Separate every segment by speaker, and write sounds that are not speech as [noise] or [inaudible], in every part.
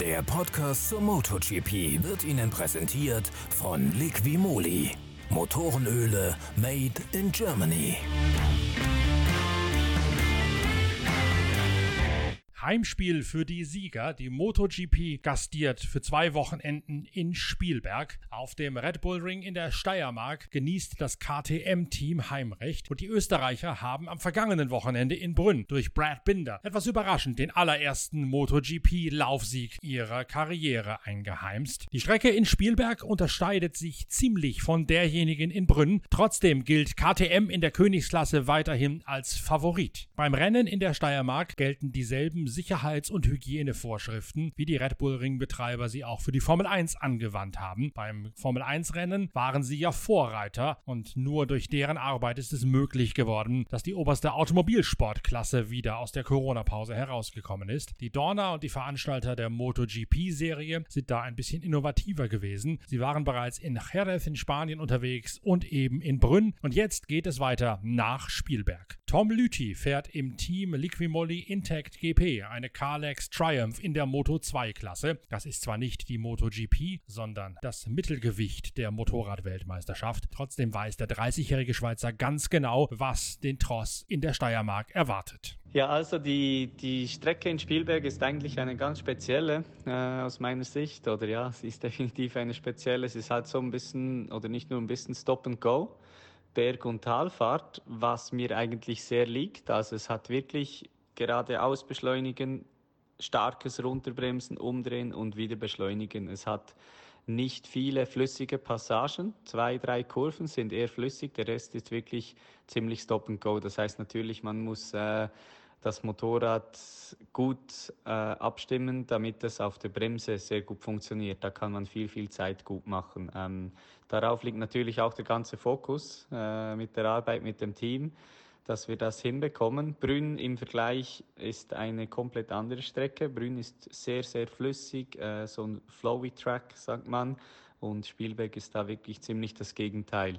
Speaker 1: Der Podcast zur MotoGP wird Ihnen präsentiert von Liquimoli. Motorenöle made in Germany.
Speaker 2: Heimspiel für die Sieger. Die MotoGP gastiert für zwei Wochenenden in Spielberg. Auf dem Red Bull Ring in der Steiermark genießt das KTM-Team Heimrecht und die Österreicher haben am vergangenen Wochenende in Brünn durch Brad Binder etwas überraschend den allerersten MotoGP-Laufsieg ihrer Karriere eingeheimst. Die Strecke in Spielberg unterscheidet sich ziemlich von derjenigen in Brünn. Trotzdem gilt KTM in der Königsklasse weiterhin als Favorit. Beim Rennen in der Steiermark gelten dieselben Sicherheits- und Hygienevorschriften, wie die Red Bull Ringbetreiber sie auch für die Formel 1 angewandt haben. Beim Formel 1 Rennen waren sie ja Vorreiter und nur durch deren Arbeit ist es möglich geworden, dass die oberste Automobilsportklasse wieder aus der Corona-Pause herausgekommen ist. Die Dorna und die Veranstalter der MotoGP-Serie sind da ein bisschen innovativer gewesen. Sie waren bereits in Jerez in Spanien unterwegs und eben in Brünn und jetzt geht es weiter nach Spielberg. Tom Lüthi fährt im Team Liquimolli Intact GP eine Carlex Triumph in der Moto 2 Klasse. Das ist zwar nicht die MotoGP, sondern das Mittelgewicht der Motorradweltmeisterschaft. Trotzdem weiß der 30-jährige Schweizer ganz genau, was den Tross in der Steiermark erwartet.
Speaker 3: Ja, also die, die Strecke in Spielberg ist eigentlich eine ganz spezielle äh, aus meiner Sicht. Oder ja, sie ist [laughs] definitiv eine spezielle. Es ist halt so ein bisschen, oder nicht nur ein bisschen Stop and Go. Berg- und Talfahrt, was mir eigentlich sehr liegt. Also es hat wirklich geradeaus beschleunigen, starkes Runterbremsen, umdrehen und wieder beschleunigen. Es hat nicht viele flüssige Passagen. Zwei, drei Kurven sind eher flüssig, der Rest ist wirklich ziemlich Stop and Go. Das heißt natürlich, man muss äh, das Motorrad gut äh, abstimmen, damit es auf der Bremse sehr gut funktioniert. Da kann man viel, viel Zeit gut machen. Ähm, darauf liegt natürlich auch der ganze Fokus äh, mit der Arbeit mit dem Team dass wir das hinbekommen. Brünn im Vergleich ist eine komplett andere Strecke. Brünn ist sehr, sehr flüssig, äh, so ein flowy Track, sagt man. Und Spielberg ist da wirklich ziemlich das Gegenteil.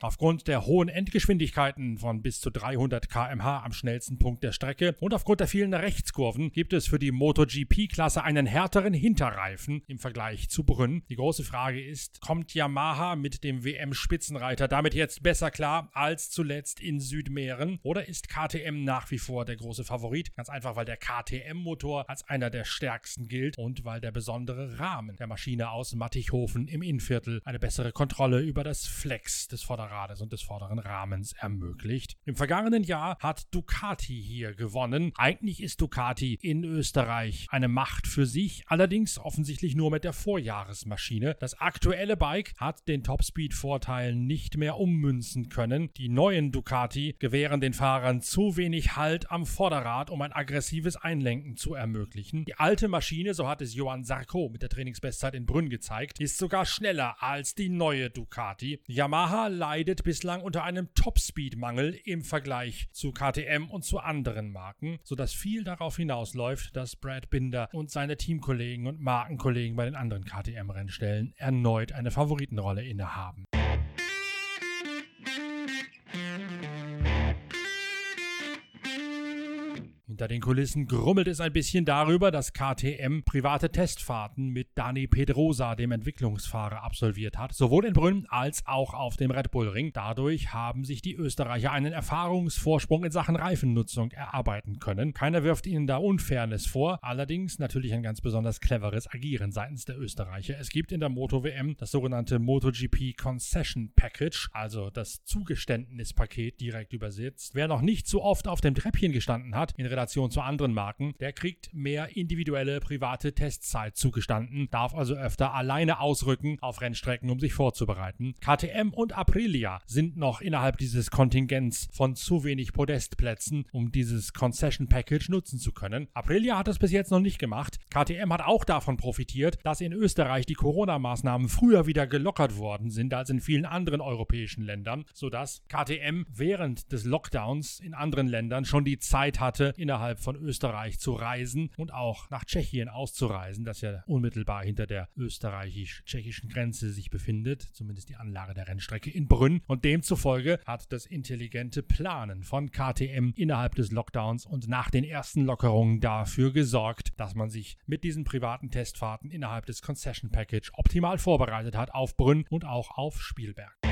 Speaker 2: Aufgrund der hohen Endgeschwindigkeiten von bis zu 300 km/h am schnellsten Punkt der Strecke und aufgrund der vielen Rechtskurven gibt es für die MotoGP-Klasse einen härteren Hinterreifen im Vergleich zu Brünn. Die große Frage ist, kommt Yamaha mit dem WM-Spitzenreiter damit jetzt besser klar als zuletzt in Südmähren oder ist KTM nach wie vor der große Favorit? Ganz einfach, weil der KTM-Motor als einer der stärksten gilt und weil der besondere Rahmen der Maschine aus Mattighofen im Innviertel eine bessere Kontrolle über das Flex des Vorderrads Vorderrades und des vorderen Rahmens ermöglicht. Im vergangenen Jahr hat Ducati hier gewonnen. Eigentlich ist Ducati in Österreich eine Macht für sich, allerdings offensichtlich nur mit der Vorjahresmaschine. Das aktuelle Bike hat den Topspeed-Vorteil nicht mehr ummünzen können. Die neuen Ducati gewähren den Fahrern zu wenig Halt am Vorderrad, um ein aggressives Einlenken zu ermöglichen. Die alte Maschine, so hat es Johann Sarko mit der Trainingsbestzeit in Brünn gezeigt, ist sogar schneller als die neue Ducati. Yamaha leidet leidet bislang unter einem Topspeed-Mangel im Vergleich zu KTM und zu anderen Marken, sodass viel darauf hinausläuft, dass Brad Binder und seine Teamkollegen und Markenkollegen bei den anderen KTM-Rennstellen erneut eine Favoritenrolle innehaben. Hinter den Kulissen grummelt es ein bisschen darüber, dass KTM private Testfahrten mit Dani Pedrosa, dem Entwicklungsfahrer, absolviert hat, sowohl in Brünn als auch auf dem Red Bull Ring. Dadurch haben sich die Österreicher einen Erfahrungsvorsprung in Sachen Reifennutzung erarbeiten können. Keiner wirft ihnen da Unfairness vor, allerdings natürlich ein ganz besonders cleveres Agieren seitens der Österreicher. Es gibt in der Moto WM das sogenannte MotoGP Concession Package, also das Zugeständnispaket direkt übersetzt. Wer noch nicht so oft auf dem Treppchen gestanden hat, in Relation Relation zu anderen Marken, der kriegt mehr individuelle private Testzeit zugestanden, darf also öfter alleine ausrücken auf Rennstrecken, um sich vorzubereiten. KTM und Aprilia sind noch innerhalb dieses Kontingents von zu wenig Podestplätzen, um dieses Concession Package nutzen zu können. Aprilia hat das bis jetzt noch nicht gemacht. KTM hat auch davon profitiert, dass in Österreich die Corona-Maßnahmen früher wieder gelockert worden sind als in vielen anderen europäischen Ländern, sodass KTM während des Lockdowns in anderen Ländern schon die Zeit hatte, innerhalb innerhalb von Österreich zu reisen und auch nach Tschechien auszureisen, das ja unmittelbar hinter der österreichisch-tschechischen Grenze sich befindet, zumindest die Anlage der Rennstrecke in Brünn. Und demzufolge hat das intelligente Planen von KTM innerhalb des Lockdowns und nach den ersten Lockerungen dafür gesorgt, dass man sich mit diesen privaten Testfahrten innerhalb des Concession Package optimal vorbereitet hat auf Brünn und auch auf Spielberg.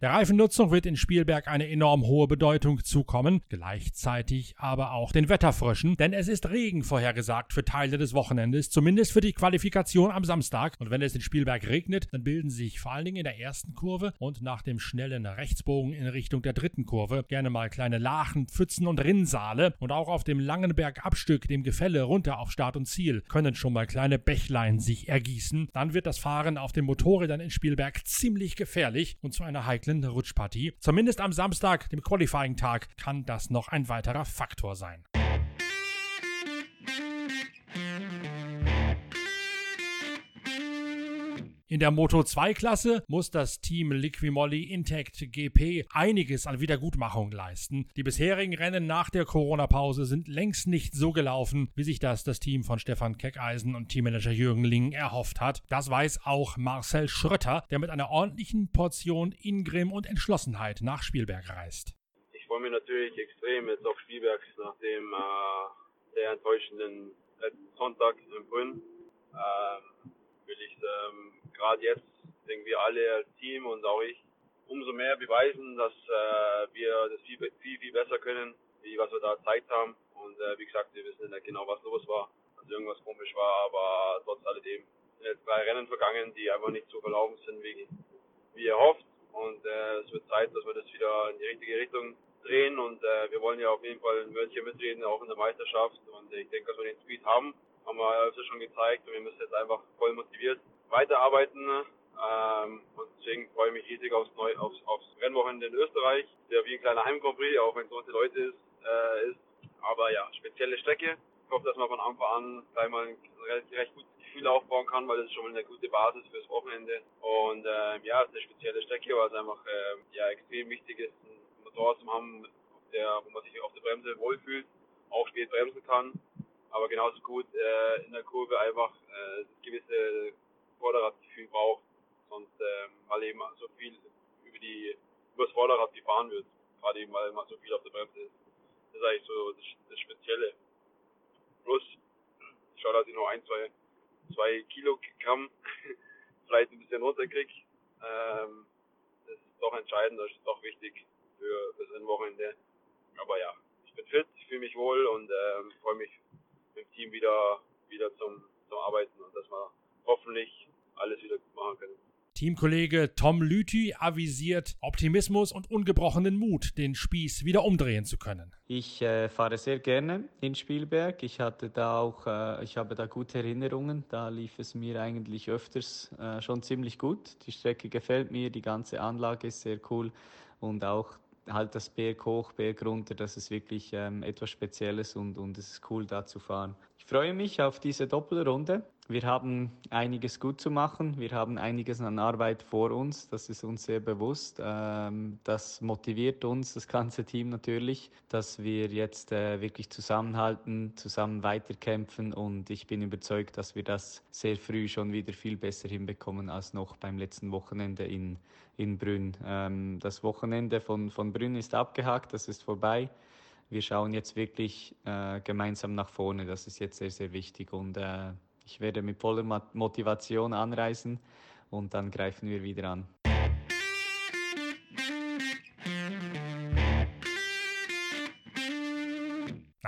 Speaker 2: Der Reifennutzung wird in Spielberg eine enorm hohe Bedeutung zukommen, gleichzeitig aber auch den Wetterfröschen, denn es ist Regen vorhergesagt für Teile des Wochenendes, zumindest für die Qualifikation am Samstag. Und wenn es in Spielberg regnet, dann bilden sich vor allen Dingen in der ersten Kurve und nach dem schnellen Rechtsbogen in Richtung der dritten Kurve gerne mal kleine Lachen, Pfützen und Rinnsale. Und auch auf dem langen Bergabstück, dem Gefälle runter auf Start und Ziel, können schon mal kleine Bächlein sich ergießen. Dann wird das Fahren auf den Motorrädern in Spielberg ziemlich gefährlich und zu einer heiklen heiklen Rutschpartie. Zumindest am Samstag, dem Qualifying-Tag, kann das noch ein weiterer Faktor sein. In der Moto 2 Klasse muss das Team Liquimolli Intact GP einiges an Wiedergutmachung leisten. Die bisherigen Rennen nach der Corona-Pause sind längst nicht so gelaufen, wie sich das das Team von Stefan Keckeisen und Teammanager Jürgen Ling erhofft hat. Das weiß auch Marcel Schrötter, der mit einer ordentlichen Portion Ingrim und Entschlossenheit nach Spielberg reist.
Speaker 4: Ich freue mich natürlich extrem jetzt auf Spielberg nach dem äh, sehr enttäuschenden Sonntag in Brünn. Ähm, will ich ähm, gerade jetzt irgendwie alle als Team und auch ich umso mehr beweisen, dass äh, wir das viel, viel, viel besser können, wie was wir da gezeigt haben. Und äh, wie gesagt, wir wissen nicht genau, was los war, dass irgendwas komisch war, aber trotz alledem sind jetzt drei Rennen vergangen, die einfach nicht so verlaufen sind, wie, wie ihr hofft. Und äh, es wird Zeit, dass wir das wieder in die richtige Richtung drehen. Und äh, wir wollen ja auf jeden Fall ein Wörtchen mitreden, auch in der Meisterschaft. Und ich denke, dass wir den Speed haben, haben wir öfter schon gezeigt. Und wir müssen jetzt einfach voll motiviert weiterarbeiten. Ähm, und deswegen freue ich mich riesig aufs, Neu aufs, aufs Rennwochenende in Österreich, der wie ein kleiner Heim auch wenn es viele Leute ist, äh, ist. Aber ja, spezielle Strecke. Ich hoffe, dass man von Anfang an gleich mal ein recht, recht gutes Gefühl aufbauen kann, weil das ist schon mal eine gute Basis fürs Wochenende. Und äh, ja, es ist eine spezielle Strecke, weil es einfach äh, ja, extrem wichtig ist, einen Motor zu haben, der, wo man sich auf der Bremse wohlfühlt, auch spät bremsen kann. Aber genauso gut äh, in der Kurve einfach äh, gewisse Vorderradgefühl braucht, sonst ähm, weil eben so viel über die über das Vorderrad gefahren wird, gerade eben weil man so viel auf der Bremse ist. Das ist eigentlich so das, das Spezielle. Plus, schau, dass ich noch ein, zwei, zwei Kilogramm [laughs] vielleicht ein bisschen runterkriege. Ähm, das ist doch entscheidend, das ist doch wichtig für, für das Rennwochenende. Aber ja, ich bin fit, ich fühle mich wohl und ähm, freue mich mit dem Team wieder, wieder zum, zum Arbeiten und dass wir hoffentlich alles wieder gut machen können.
Speaker 2: Teamkollege Tom Lüthi avisiert Optimismus und ungebrochenen Mut, den Spieß wieder umdrehen zu können.
Speaker 3: Ich äh, fahre sehr gerne in Spielberg. Ich hatte da auch, äh, ich habe da gute Erinnerungen. Da lief es mir eigentlich öfters äh, schon ziemlich gut. Die Strecke gefällt mir, die ganze Anlage ist sehr cool und auch halt das Berg hoch, Berg runter, das ist wirklich ähm, etwas Spezielles und, und es ist cool da zu fahren. Ich freue mich auf diese Doppelrunde. Wir haben einiges gut zu machen. Wir haben einiges an Arbeit vor uns. Das ist uns sehr bewusst. Ähm, das motiviert uns, das ganze Team natürlich, dass wir jetzt äh, wirklich zusammenhalten, zusammen weiterkämpfen. Und ich bin überzeugt, dass wir das sehr früh schon wieder viel besser hinbekommen als noch beim letzten Wochenende in, in Brünn. Ähm, das Wochenende von, von Brünn ist abgehakt, das ist vorbei wir schauen jetzt wirklich äh, gemeinsam nach vorne. Das ist jetzt sehr, sehr wichtig. Und äh, ich werde mit voller Motivation anreisen und dann greifen wir wieder an.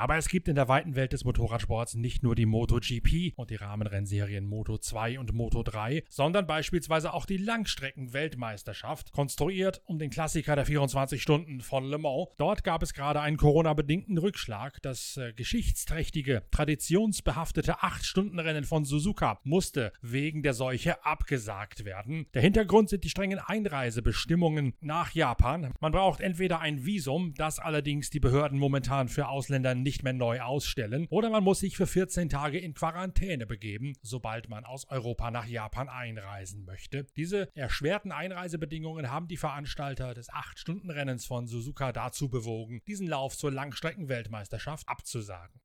Speaker 2: Aber es gibt in der weiten Welt des Motorradsports nicht nur die MotoGP und die Rahmenrennserien Moto 2 und Moto 3, sondern beispielsweise auch die Langstrecken-Weltmeisterschaft, konstruiert um den Klassiker der 24 Stunden von Le Mans. Dort gab es gerade einen Corona-bedingten Rückschlag. Das äh, geschichtsträchtige, traditionsbehaftete 8-Stunden-Rennen von Suzuka musste wegen der Seuche abgesagt werden. Der Hintergrund sind die strengen Einreisebestimmungen nach Japan. Man braucht entweder ein Visum, das allerdings die Behörden momentan für Ausländer nicht nicht mehr neu ausstellen oder man muss sich für 14 Tage in Quarantäne begeben, sobald man aus Europa nach Japan einreisen möchte. Diese erschwerten Einreisebedingungen haben die Veranstalter des 8-Stunden-Rennens von Suzuka dazu bewogen, diesen Lauf zur Langstreckenweltmeisterschaft abzusagen.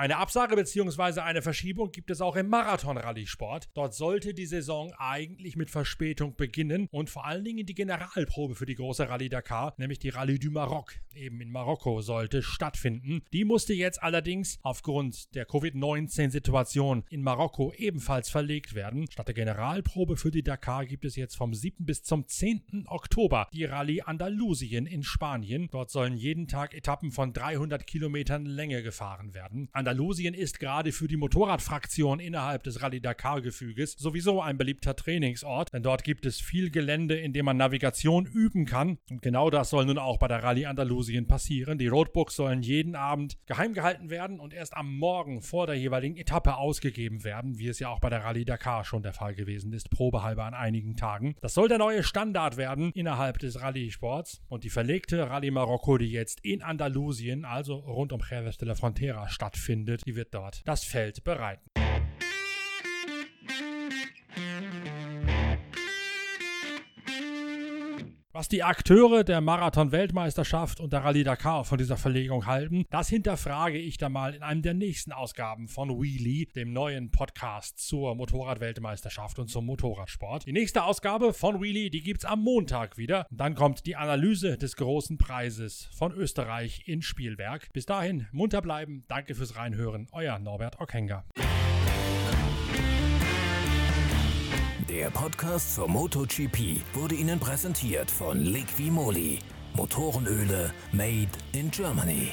Speaker 2: Eine Absage bzw. eine Verschiebung gibt es auch im Marathon-Rallye-Sport. Dort sollte die Saison eigentlich mit Verspätung beginnen und vor allen Dingen die Generalprobe für die große Rallye Dakar, nämlich die Rallye du Maroc, eben in Marokko, sollte stattfinden. Die musste jetzt allerdings aufgrund der Covid-19-Situation in Marokko ebenfalls verlegt werden. Statt der Generalprobe für die Dakar gibt es jetzt vom 7. bis zum 10. Oktober die Rallye Andalusien in Spanien. Dort sollen jeden Tag Etappen von 300 Kilometern Länge gefahren werden. Andalusien ist gerade für die Motorradfraktion innerhalb des Rallye Dakar-Gefüges sowieso ein beliebter Trainingsort, denn dort gibt es viel Gelände, in dem man Navigation üben kann. Und genau das soll nun auch bei der Rallye Andalusien passieren. Die Roadbooks sollen jeden Abend geheim gehalten werden und erst am Morgen vor der jeweiligen Etappe ausgegeben werden, wie es ja auch bei der Rallye Dakar schon der Fall gewesen ist, probehalber an einigen Tagen. Das soll der neue Standard werden innerhalb des Rallye-Sports und die verlegte Rallye Marokko, die jetzt in Andalusien, also rund um Jerez de la Frontera stattfindet, findet, die wird dort das Feld bereiten. Was die Akteure der Marathon-Weltmeisterschaft und der Rallye Dakar von dieser Verlegung halten, das hinterfrage ich dann mal in einem der nächsten Ausgaben von Wheelie, dem neuen Podcast zur Motorrad-Weltmeisterschaft und zum Motorradsport. Die nächste Ausgabe von Wheelie, die gibt's am Montag wieder. Dann kommt die Analyse des großen Preises von Österreich in Spielberg. Bis dahin, munter bleiben. Danke fürs Reinhören. Euer Norbert Ockenger.
Speaker 1: Der Podcast zur MotoGP wurde Ihnen präsentiert von Liqui Moly. Motorenöle made in Germany.